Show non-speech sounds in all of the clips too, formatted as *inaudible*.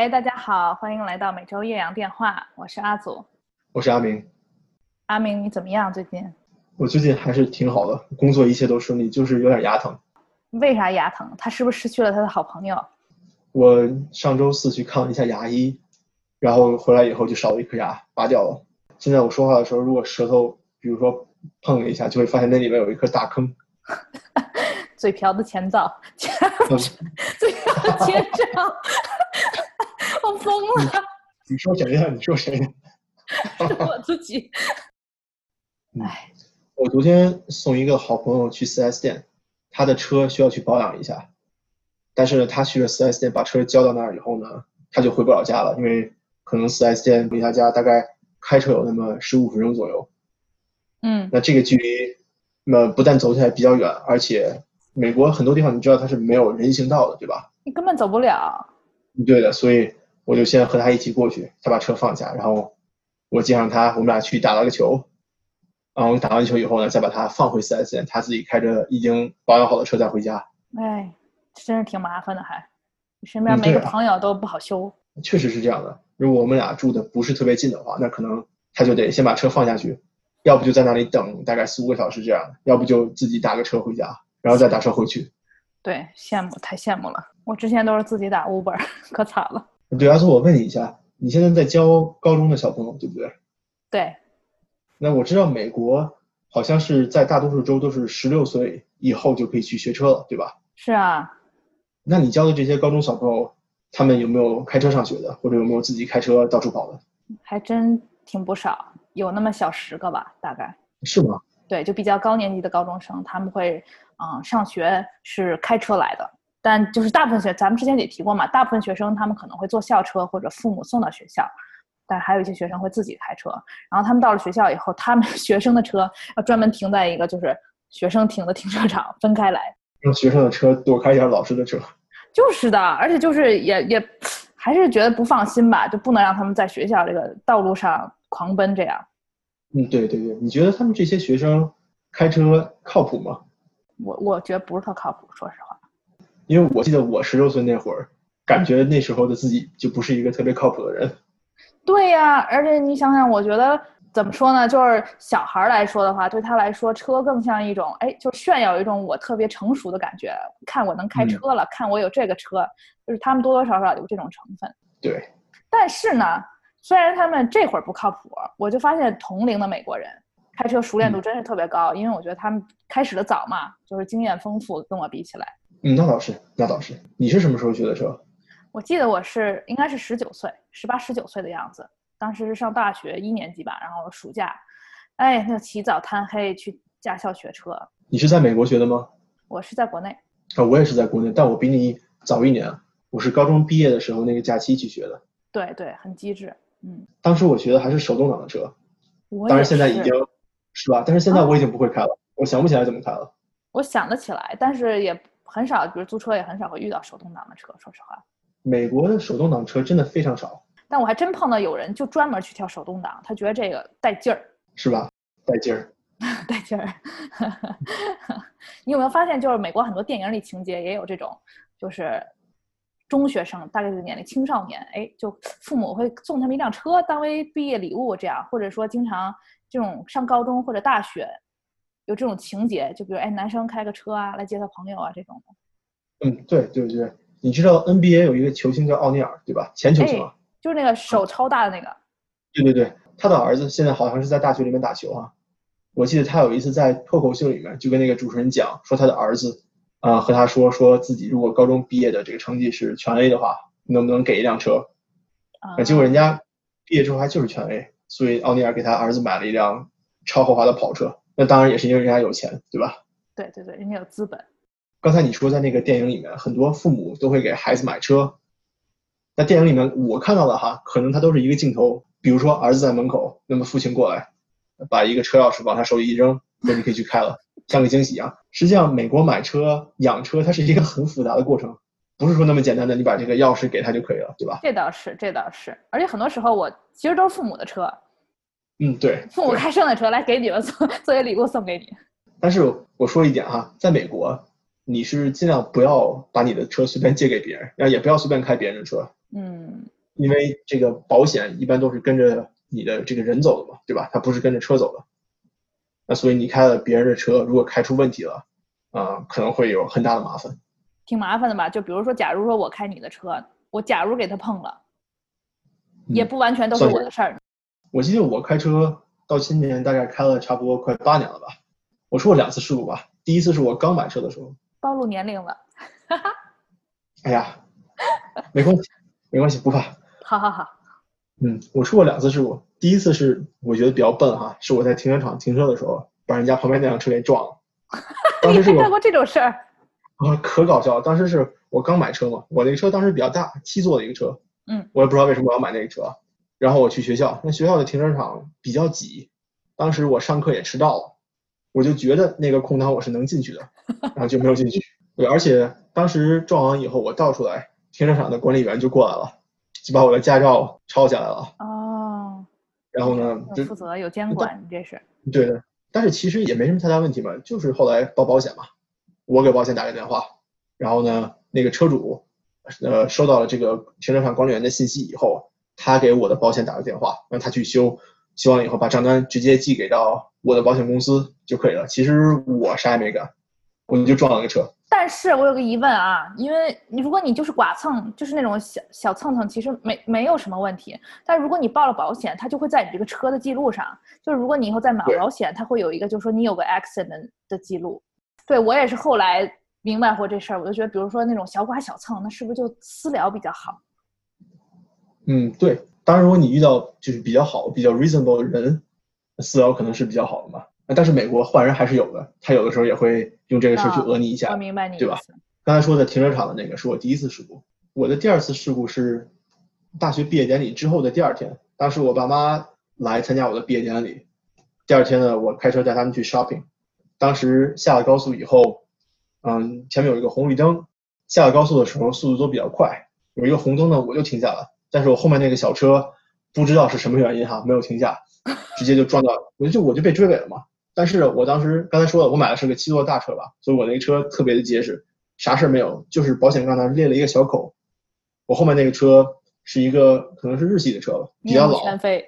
喂，大家好，欢迎来到每周岳阳电话，我是阿祖。我是阿明，阿明，你怎么样？最近我最近还是挺好的，工作一切都顺利，就是有点牙疼。为啥牙疼？他是不是失去了他的好朋友？我上周四去看了一下牙医，然后回来以后就少了一颗牙，拔掉了。现在我说话的时候，如果舌头比如说碰了一下，就会发现那里面有一颗大坑。*laughs* 嘴瓢的前兆，嗯嘴瓢的前兆，我疯了，你说谁呀？你说谁呀？*laughs* 是我自己。嗯哎，我昨天送一个好朋友去 4S 店，他的车需要去保养一下，但是，他去了 4S 店把车交到那儿以后呢，他就回不了家了，因为可能 4S 店离他家大概开车有那么十五分钟左右。嗯，那这个距离，那不但走起来比较远，而且美国很多地方你知道它是没有人行道的，对吧？你根本走不了。对的，所以我就先和他一起过去，他把车放下，然后我接上他，我们俩去打了个球，然后打完球以后呢，再把他放回 4S 店，他自己开着已经保养好的车再回家。哎，真是挺麻烦的，还你身边每个朋友都不好修。确实是这样的，如果我们俩住的不是特别近的话，那可能他就得先把车放下去，要不就在那里等大概四五个小时这样，要不就自己打个车回家，然后再打车回去。对，羡慕，太羡慕了。我之前都是自己打 Uber，*laughs* 可惨了。对，阿苏，我问你一下，你现在在教高中的小朋友，对不对？对，那我知道美国好像是在大多数州都是十六岁以后就可以去学车了，对吧？是啊，那你教的这些高中小朋友，他们有没有开车上学的，或者有没有自己开车到处跑的？还真挺不少，有那么小十个吧，大概。是吗？对，就比较高年级的高中生，他们会嗯上学是开车来的，但就是大部分学，咱们之前也提过嘛，大部分学生他们可能会坐校车或者父母送到学校，但还有一些学生会自己开车。然后他们到了学校以后，他们 *laughs* 学生的车要专门停在一个就是学生停的停车场，分开来。让学生的车躲开一下老师的车。就是的，而且就是也也还是觉得不放心吧，就不能让他们在学校这个道路上狂奔这样。嗯，对对对，你觉得他们这些学生开车靠谱吗？我我觉得不是特靠谱，说实话。因为我记得我十六岁那会儿，感觉那时候的自己就不是一个特别靠谱的人。对呀，而且你想想，我觉得怎么说呢？就是小孩儿来说的话，对他来说，车更像一种，哎，就炫耀一种我特别成熟的感觉。看我能开嗯车了，看我有这个车，就是他们多多少少有这种成分。对，但是呢，虽然他们这会儿不靠谱，我就发现同龄的美国人开车熟练度嗯真是特别高，因为我觉得他们开始的早嘛，就是经验丰富，跟我比起来。嗯，那倒是，那倒是。你是什么时候学的车？我记得我是应该是十九岁，十八十九岁的样子，当时是上大学一年级吧，然后暑假，哎，那起早贪黑去驾校学车。你是在美国学的吗？我是在国内，啊，我也是在国内，但我比你早一年。我是高中毕业的时候那个假期去学的，对对，很机智。嗯，当时我学的还是手动挡的车，当然现在已经是吧？但是现在我已经不会开了，我想不起来怎么开了。我想得起来，但是也很少，比如租车也很少会遇到手动挡的车，说实话。美国的手动挡车真的非常少，但我还真碰到有人就专门去挑手动挡，他觉得这个带劲儿，是吧？带劲儿。*laughs* 带劲儿。*laughs* 你有没有发现，就是美国很多电影里情节也有这种，就是中学生大概这个年龄，青少年，哎，就父母会送他们一辆车当为毕业礼物，这样，或者说经常这种上高中或者大学有这种情节，就比如哎，男生开个车啊来接他朋友啊这种的。嗯，对对对，你知道 NBA 有一个球星叫奥尼尔，对吧？前球星啊。就是那个手超大的那个，对对对，他的儿子现在好像是在大学里面打球啊。我记得他有一次在脱口秀里面就跟那个主持人讲，说他的儿子，啊、和他说说自己如果高中毕业的这个成绩是全 A 的话，能不能给一辆车？啊啊，结果人家毕业之后还就是全 A，所以奥尼尔给他儿子买了一辆超豪华的跑车。那当然也是因为人家有钱，对吧？对对对，人家有资本。刚才你说在那个电影里面，很多父母都会给孩子买车。那电影里面我看到的哈，可能它都是一个镜头，比如说儿子在门口，那么父亲过来，把一个车钥匙往他手里一扔，那你可以去开了，像个惊喜一样。实际上，美国买车、养车，它是一个很复杂的过程，不是说那么简单的，你把这个钥匙给他就可以了，对吧？这倒是，这倒是，而且很多时候我其实都是父母的车，嗯，对。*laughs* 父母对开生的车来给你们送作为礼物送给你。但是我说一点哈，在美国，你是尽量不要把你的车随便借给别人，然后也不要随便开别人的车，嗯因为这个保险一般都是跟着你的这个人走的嘛，对吧？它不是跟着车走的。那所以你开了别人的车，如果开出问题了，啊、可能会有很大的麻烦。挺麻烦的吧？就比如说，假如说我开你的车，我假如给他碰了，也嗯不完全都是我的事儿。我记得我开车到今年大概开了差不多快八年了吧，我出过两次事故吧。第一次是我刚买车的时候，暴露年龄了，哎呀，没关系，没关系，不怕。好好好，嗯，我出过两次事故。第一次是我觉得比较笨哈，是我在停车场停车的时候把人家旁边那辆车给撞了。*laughs* 当时是我你还干过这种事儿？啊，可搞笑了！当时是我刚买车嘛，我那个车当时比较大，七座的一个车，嗯，我也不知道为什么我要买那个车。然后我去学校，那学校的停车场比较挤，当时我上课也迟到了，我就觉得那个空档我是能进去的，然后就没有进去。对，而且当时撞完以后，我倒出来，停车场的管理员就过来了，就把我的驾照抄下来了。哦，然后呢，负责有监管，你这是对的，但是其实也没什么太大问题嘛，就是后来报保险嘛，我给保险打个电话，然后呢，那个车主，呃，收到了这个停车场管理员的信息以后，他给我的保险打个电话，让他去修，修完了以后把账单直接寄给到我的保险公司就可以了。其实我啥也没干，我就撞了个车。但是我有个疑问啊，因为你如果你就是剐蹭，就是那种小小蹭蹭，其实没没有什么问题。但如果你报了保险，它就会在你这个车的记录上。就是如果你以后再买保险，它会有一个，就是说你有个 accident 的记录。对我也是后来明白过这事儿，我就觉得，比如说那种小剐小蹭，那是不是就私了比较好？嗯，对。当然，如果你遇到就是比较好、比较 reasonable 的人，私聊可能是比较好的嘛。但是美国坏人还是有的，他有的时候也会用这个事儿去啊讹你一下。我明白你对吧。刚才说的停车场的那个是我第一次事故，我的第二次事故是大学毕业典礼之后的第二天，当时我爸妈来参加我的毕业典礼，第二天呢，我开车带他们去 shopping，当时下了高速以后，嗯，前面有一个红绿灯，下了高速的时候速度都比较快，有一个红灯呢我就停下了，但是我后面那个小车不知道是什么原因哈，没有停下，直接就撞到，我就我就被追尾了嘛。但是我当时刚才说了，我买的是个七座大车吧，所以我那个车特别的结实，啥事儿没有，就是保险杠那裂了一个小口。我后面那个车是一个可能是日系的车吧，比较老，面目全非，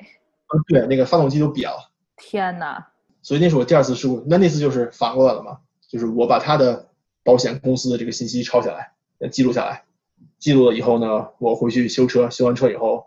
嗯对，那个发动机都瘪了，天哪！所以那是我第二次事故。那那次就是反过来了嘛，就是我把他的保险公司的这个信息抄下来，呃记录下来，记录了以后呢，我回去修车，修完车以后，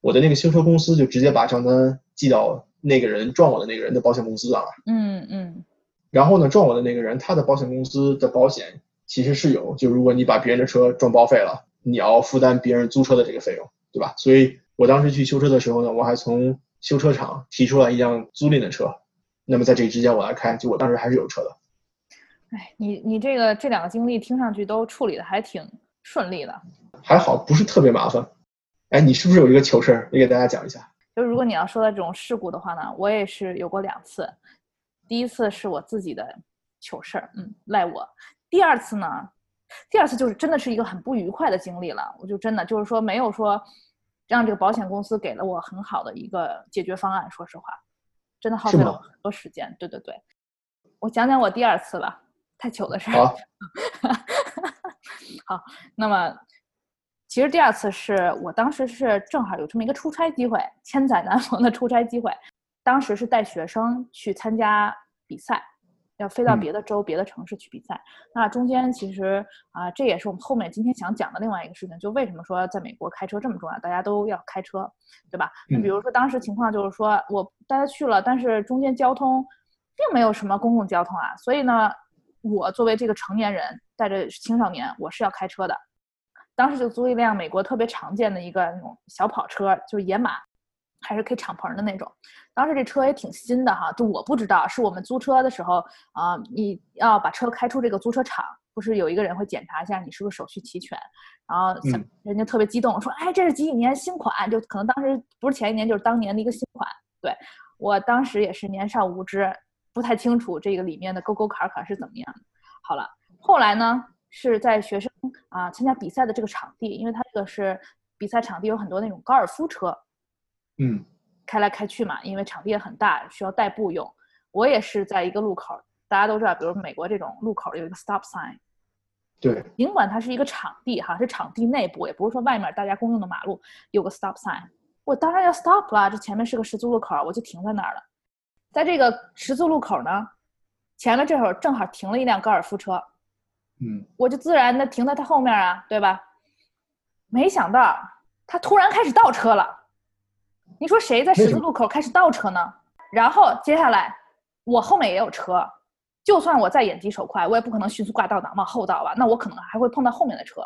我的那个修车公司就直接把账单寄到那个人撞我的那个人的保险公司上了。嗯嗯，然后呢，撞我的那个人，他的保险公司的保险其实是有，就如果你把别人的车撞报废了，你要负担别人租车的这个费用，对吧？所以我当时去修车的时候呢，我还从修车厂提出来一辆租赁的车，那么在这之间我来开，就我当时还是有车的。哎，你你这个这两个经历听上去都处理的还挺顺利的。还好不是特别麻烦。哎，你是不是有一个糗事儿？也给大家讲一下。就如果你要说到这种事故的话呢，我也是有过两次。第一次是我自己的糗事儿，嗯，赖我。第二次呢，第二次就是真的是一个很不愉快的经历了。我就真的就是说没有说让这个保险公司给了我很好的一个解决方案。说实话，真的耗费了我很多时间。对对对，我讲讲我第二次吧，太糗的事儿。*laughs* 好，*laughs* 那么其实第二次是我当时是正好有这么一个出差机会，千载难逢的出差机会。当时是带学生去参加比赛，要飞到嗯别的州、别的城市去比赛。那中间其实啊、这也是我们后面今天想讲的另外一个事情，就为什么说在美国开车这么重要，大家都要开车，对吧？那比嗯如说当时情况就是说我大家去了，但是中间交通并没有什么公共交通啊，所以呢，我作为这个成年人带着青少年，我是要开车的。当时就租一辆美国特别常见的一个那种小跑车，就是野马，还是可以敞篷的那种。当时这车也挺新的哈，就我不知道，是我们租车的时候啊、你要把车开出这个租车场，不是有一个人会检查一下你是不是手续齐全，然后人家特别激动说，哎，这是几几年新款，就可能当时不是前一年就是当年的一个新款。对我当时也是年少无知，不太清楚这个里面的沟沟坎坎是怎么样的。好了，后来呢是在学生啊、参加比赛的这个场地，因为它这个是比赛场地有很多那种高尔夫车，嗯开来开去嘛，因为场地也很大，需要代步用。我也是在一个路口，大家都知道，比如美国这种路口有一个 stop sign，对，尽管它是一个场地哈，是场地内部，也不是说外面大家公用的马路有个 stop sign，我当然要 stop 啦，这前面是个十字路口，我就停在那儿了。在这个十字路口呢，前面这会儿正好停了一辆高尔夫车，嗯，我就自然的停在他后面啊，对吧？没想到他突然开始倒车了，你说谁在十字路口开始倒车呢？然后接下来我后面也有车，就算我再眼疾手快，我也不可能迅速挂倒档往后倒吧，那我可能还会碰到后面的车。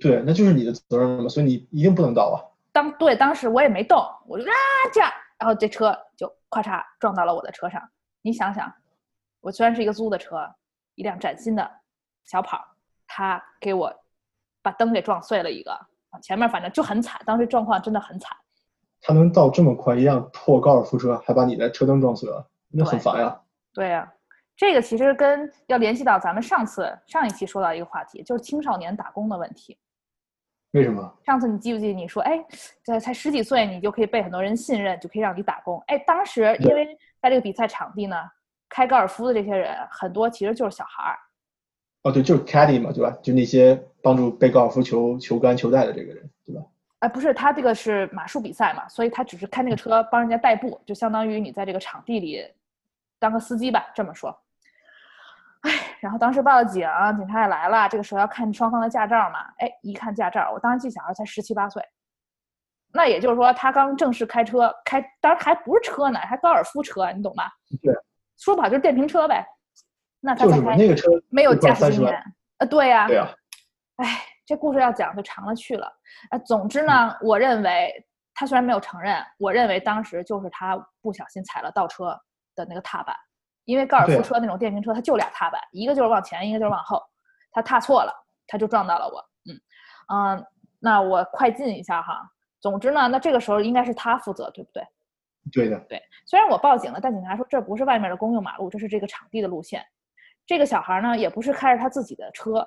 对，那就是你的责任了嘛，所以你一定不能倒啊。当对当时我也没动，我就啊这样，然后这车就咔嚓撞到了我的车上。你想想，我虽然是一个租的车，一辆崭新的小跑，他给我把灯给撞碎了一个，前面反正就很惨，当时状况真的很惨。他能到这么快，一辆破高尔夫车还把你的车灯撞碎了，那很烦呀。对呀、这个其实跟要联系到咱们上次上一期说到一个话题，就是青少年打工的问题。为什么？上次你记不记得你说，哎，这才十几岁，你就可以被很多人信任，就可以让你打工。哎，当时因为在这个比赛场地呢，开高尔夫的这些人很多其实就是小孩儿。哦，对，就是 caddy 嘛，对吧？就那些帮助背高尔夫球球杆、球带的这个人，对吧？哎，不是，他这个是马术比赛嘛，所以他只是开那个车帮人家代步，就相当于你在这个场地里当个司机吧，这么说。哎，然后当时报了警，警察也来了，这个时候要看双方的驾照嘛。哎，一看驾照，我当时记小孩才十七八岁，那也就是说他刚正式开车，开当然还不是车呢，还高尔夫车，你懂吧？对，说不好就是电瓶车呗。那他就是才那个车没有一块30万驾驶经验，呃，对呀、对啊，哎，这故事要讲就长了去了。啊，总之嗯呢，我认为他虽然没有承认，我认为当时就是他不小心踩了倒车的那个踏板，因为高尔夫车那种电瓶车它就俩踏板，一个就是往前，一个就是往后，他踏错了，他就撞到了我。嗯嗯、那我快进一下哈。总之呢，那这个时候应该是他负责，对不对？对的，对，虽然我报警了，但警察说这不是外面的公用马路，这是这个场地的路线。这个小孩呢，也不是开着他自己的车，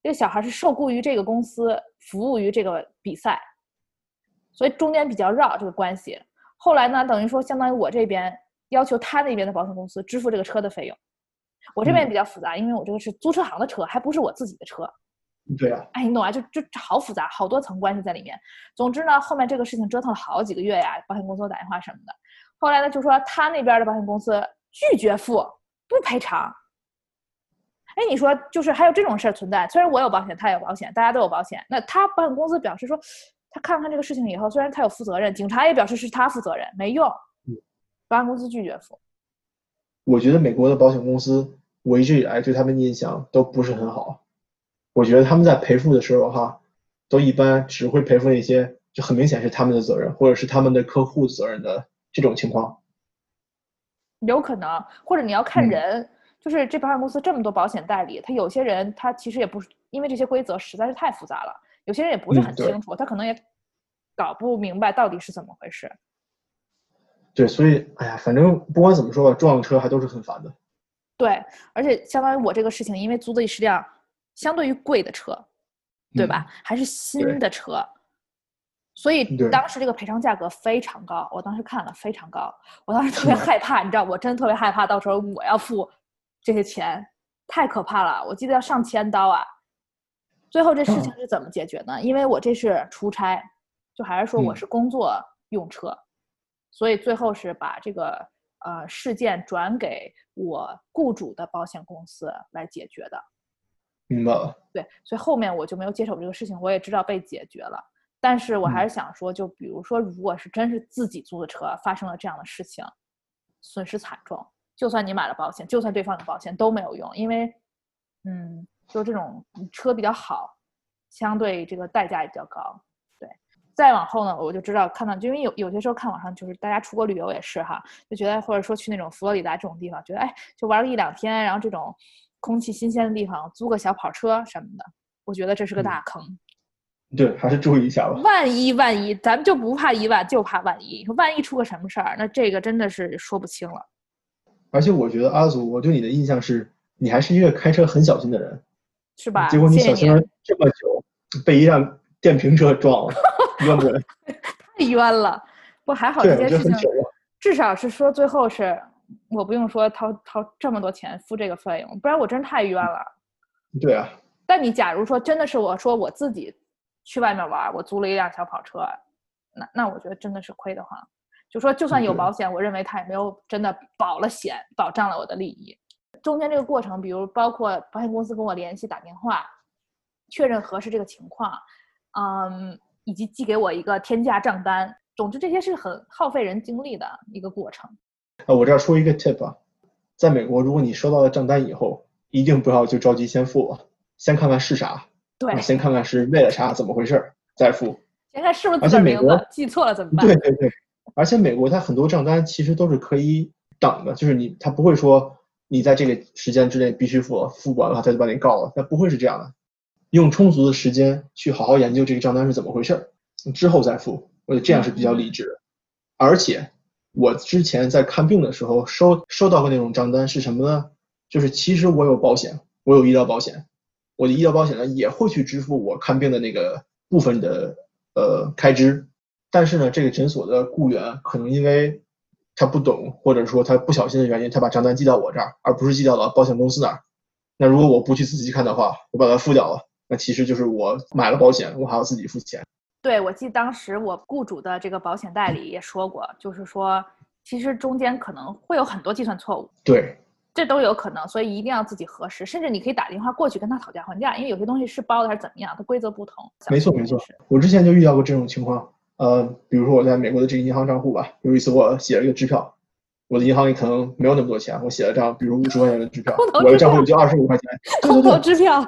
这个小孩是受雇于这个公司，服务于这个比赛，所以中间比较绕这个关系。后来呢，等于说相当于我这边要求他那边的保险公司支付这个车的费用，我这边嗯比较复杂，因为我这个是租车行的车，还不是我自己的车。对啊，哎，你懂啊？就就好复杂，好多层关系在里面。总之呢，后面这个事情折腾了好几个月呀，保险公司打电话什么的。后来呢，就说他那边的保险公司拒绝付，不赔偿。哎，你说就是还有这种事儿存在。虽然我有保险，他有保险，大家都有保险，那他保险公司表示说，他看了看这个事情以后，虽然他有负责任，警察也表示是他负责任，没用嗯，保险公司拒绝付。我觉得美国的保险公司，我一直以来对他们的印象都不是很好。我觉得他们在赔付的时候哈，都一般只会赔付那些就很明显是他们的责任，或者是他们的客户责任的这种情况。有可能，或者你要看嗯人，就是这保险公司这么多保险代理，他有些人他其实也不是因为这些规则实在是太复杂了，有些人也不是很清楚，他可能也搞不明白到底是怎么回事。对，所以哎呀，反正不管怎么说吧，撞车还都是很烦的。对，而且相当于我这个事情，因为租的是辆相对于贵的车，对吧？还是新的车，所以当时这个赔偿价格非常高。我当时看了非常高，我当时特别害怕，你知道，我真的特别害怕，到时候我要付这些钱，太可怕了。我记得要上千刀啊。最后这事情是怎么解决呢？因为我这是出差，就还是说我嗯是工作用车，所以最后是把这个呃事件转给我雇主的保险公司来解决的。明白了。对，所以后面我就没有接手这个事情，我也知道被解决了。但是我还嗯是想说，就比如说，如果是真是自己租的车发生了这样的事情，损失惨重，就算你买了保险，就算对方有保险都没有用，因为，嗯，就这种车比较好，相对这个代价也比较高。对，再往后呢，我就知道看到，就因为有有些时候看网上就是大家出国旅游也是哈，就觉得或者说去那种佛罗里达这种地方，觉得哎，就玩个一两天，然后这种空气新鲜的地方租个小跑车什么的，我觉得这是个嗯大坑。对，还是注意一下吧。万一万一，咱们就不怕一万，就怕万一。说万一出个什么事儿，那这个真的是说不清了。而且我觉得阿祖，我对你的印象是，你还是一个开车很小心的人，是吧？结果你小心了这么久，被一辆电瓶车撞了，*laughs* 冤不冤？太冤了。不还好，这件事情。至少是说最后是我不用说掏掏这么多钱付这个费用，不然我真太冤了。对啊，但你假如说真的是我说我自己去外面玩，我租了一辆小跑车，那那我觉得真的是亏得慌。就说就算有保险，我认为它也没有真的保了险，保障了我的利益。中间这个过程，比如包括保险公司跟我联系打电话，确认核实这个情况，嗯，以及寄给我一个天价账单。总之，这些是很耗费人精力的一个过程。啊，我这儿说一个 tip 啊，在美国，如果你收到了账单以后，一定不要就着急先付，先看看是啥，对啊，先看看是为了啥，怎么回事儿，再付。先看是不是自个儿名字，记错了怎么办？对对对，而且美国它很多账单其实都是可以等的，就是你它不会说你在这个时间之内必须付，付完的话他就把你告了，它不会是这样的。用充足的时间去好好研究这个账单是怎么回事儿，之后再付，我觉得这样是比较理智的。而且我之前在看病的时候收收到过那种账单是什么呢？就是其实我有保险，我有医疗保险，我的医疗保险呢也会去支付我看病的那个部分的呃开支，但是呢，这个诊所的雇员可能因为他不懂，或者说他不小心的原因，他把账单寄到我这儿，而不是寄到了保险公司那儿。那如果我不去仔细看的话，我把它付掉了，那其实就是我买了保险，我还要自己付钱。对，我记得当时我雇主的这个保险代理也说过，就是说其实中间可能会有很多计算错误，对，这都有可能，所以一定要自己核实，甚至你可以打电话过去跟他讨价还价，因为有些东西是包的还是怎么样，它规则不同。没错没错，我之前就遇到过这种情况。呃，比如说我在美国的这个银行账户吧，有一次我写了一个支票，我的银行里可能没有那么多钱，我写了张比如五十块钱的支票，我的账户里就二十五块钱。*laughs* 对空头支票，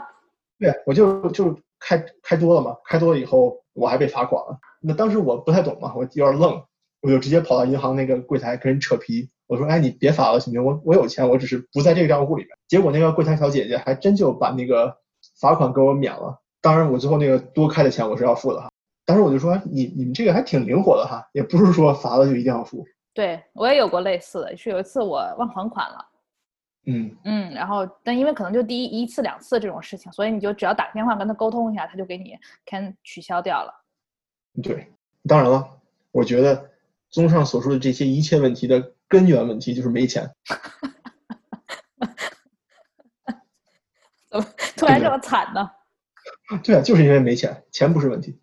对，我就就开开多了嘛，开多了以后我还被罚款了。那当时我不太懂嘛，我有点愣，我就直接跑到银行那个柜台跟人扯皮，我说：“哎，你别罚了行不行？我我有钱，我只是不在这个账户里面。”结果那个柜台小姐姐还真就把那个罚款给我免了。当然，我最后那个多开的钱我是要付的哈。当时我就说：“你你们这个还挺灵活的哈，也不是说罚了就一定要付。对我也有过类似的，是有一次我忘还款了。”嗯，嗯，然后但因为可能就第一一次两次这种事情，所以你就只要打个电话跟他沟通一下，他就给你 can 取消掉了。对。当然了，我觉得综上所述的这些一切问题的根源问题就是没钱。*laughs* 怎么突然这么惨呢？对啊，就是因为没钱，钱不是问题。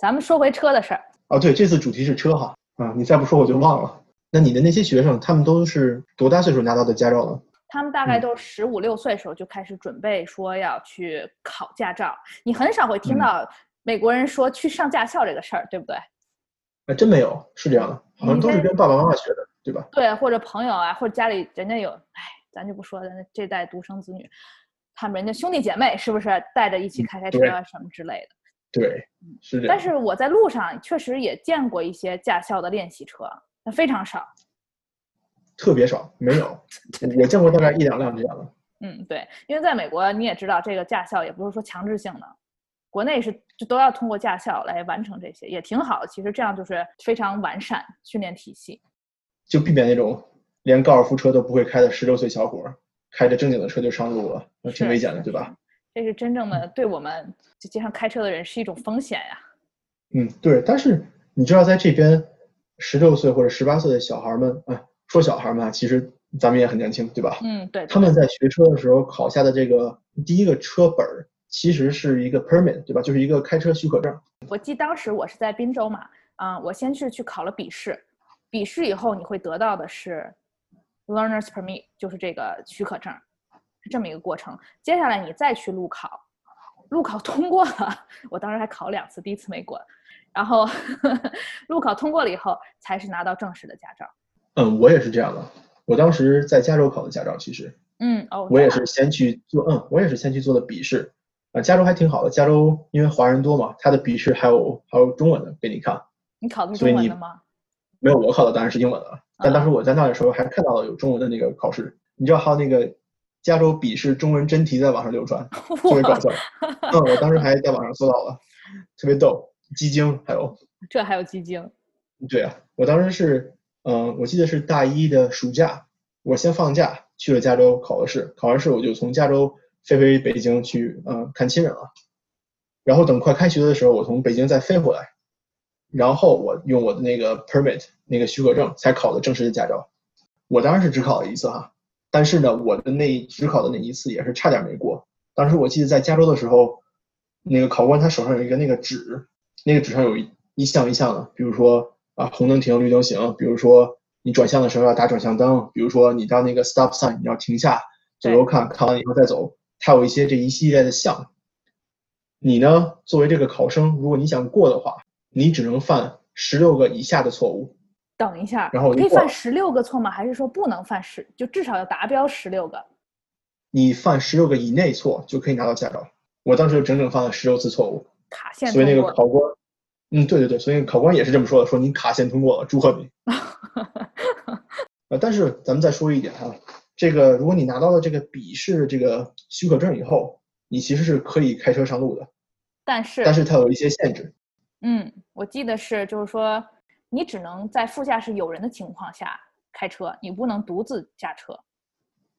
咱们说回车的事儿，哦，对，这次主题是车哈，啊，你再不说我就忘了。那你的那些学生，他们都是多大岁数拿到的驾照呢？他们大概嗯都十五六岁时候就开始准备说要去考驾照，你很少会听嗯到美国人说去上驾校这个事儿，对不对？哎真没有，是这样的，好像都是跟爸爸妈妈学的，对吧？对，或者朋友啊，或者家里人家有，哎，咱就不说咱这代独生子女，他们人家兄弟姐妹是不是带着一起嗯开开车啊什么之类的？对，是这样。但是我在路上确实也见过一些驾校的练习车，但非常少。特别少，没有，*laughs* 我见过大概一两辆这样的。嗯，对，因为在美国你也知道，这个驾校也不是说强制性的，国内是就都要通过驾校来完成这些，也挺好。其实这样就是非常完善训练体系。就避免那种连高尔夫车都不会开的十六岁小伙儿开着正经的车就上路了，那挺危险的，对吧？这是真正的对我们就街上开车的人是一种风险呀。嗯，对。但是你知道，在这边十六岁或者十八岁的小孩们，啊，说小孩们啊，其实咱们也很年轻，对吧？嗯，对，他们在学车的时候考下的这个第一个车本儿，其实是一个 permit，对吧？就是一个开车许可证。我记当时我是在滨州嘛，啊、我先是去考了笔试，笔试以后你会得到的是 learner's permit，就是这个许可证，是这么一个过程。接下来你再去路考，路考通过了，我当时还考了两次，第一次没过，然后 *laughs* 路考通过了以后，才是拿到正式的驾照。嗯，我也是这样的。我当时在加州考的驾照，其实嗯，哦，我也是先去做，嗯，我也是先去做的笔试。啊，加州还挺好的，加州因为华人多嘛，他的笔试还有还有中文的给你看。你考的是中文的吗？没有，我考的当然是英文的了。但当时啊我在那的时候还看到了有中文的那个考试，你知道还有那个加州笔试中文真题在网上流传，*laughs* 特别搞笑。嗯，我当时还在网上搜到了，特别逗，鸡精还有。*laughs* 这还有鸡精，对啊，我当时是，嗯、我记得是大一的暑假，我先放假去了加州考了试，考完试我就从加州飞回北京去，嗯、看亲人了。然后等快开学的时候，我从北京再飞回来，然后我用我的那个 permit 那个许可证才考的正式的驾照。我当然是只考了一次哈，但是呢，我的那只考的那一次也是差点没过。当时我记得在加州的时候，那个考官他手上有一个那个纸，那个纸上有一一项一项的，比如说啊红灯停，绿灯行，比如说你转向的时候要打转向灯，比如说你到那个 stop sign 你要停下，左右看看完以后再走，它有一些这一系列的项。你呢，作为这个考生，如果你想过的话，你只能犯十六个以下的错误。等一下，然后可以犯十六个错吗？还是说不能犯十，就至少要达标十六个？你犯十六个以内错就可以拿到驾照。我当时就整整犯了十六次错误，卡线所以那个考官，嗯，对对对，所以考官也是这么说的，说你卡线通过了，祝贺你。*laughs* 呃，但是咱们再说一点哈，这个如果你拿到了这个笔试这个许可证以后，你其实是可以开车上路的，但是但是它有一些限制。嗯，我记得是，就是说，你只能在副驾驶有人的情况下开车，你不能独自驾车。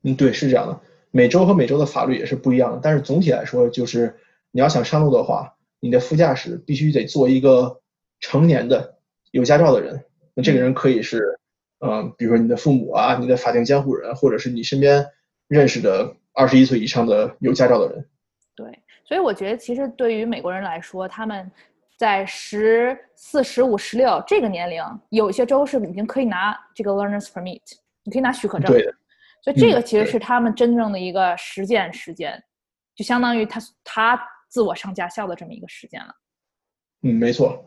嗯，对，是这样的。每周和每周的法律也是不一样的，但是总体来说，就是你要想上路的话，你的副驾驶必须得做一个成年的有驾照的人。那这个人可以是，嗯、比如说你的父母啊，你的法定监护人，或者是你身边认识的二十一岁以上的有驾照的人。对，所以我觉得其实对于美国人来说，他们在十四、十五、十六这个年龄，有一些州是已经可以拿这个 learners permit，你可以拿许可证。对的，所以这嗯个其实是他们真正的一个实践时间，就相当于他他自我上驾校的这么一个时间了。嗯，没错。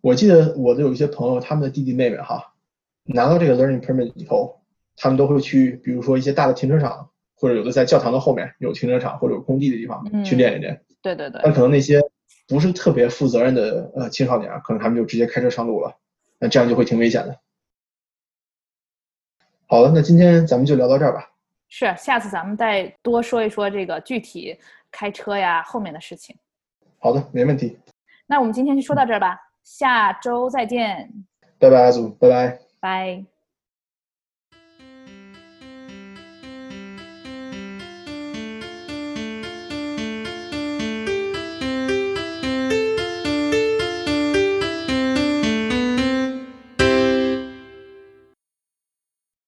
我记得我的有一些朋友，他们的弟弟妹妹哈，拿到这个 learning permit 以后，他们都会去，比如说一些大的停车场，或者有的在教堂的后面有停车场或者有空地的地方去嗯练一练。对对对那，可能那些不是特别负责任的呃青少年啊，可能他们就直接开车上路了，那这样就会挺危险的。好了，那今天咱们就聊到这儿吧。是，下次咱们再多说一说这个具体开车呀后面的事情。好的，没问题。那我们今天就说到这儿吧，下周再见，拜拜，阿祖，拜拜。拜。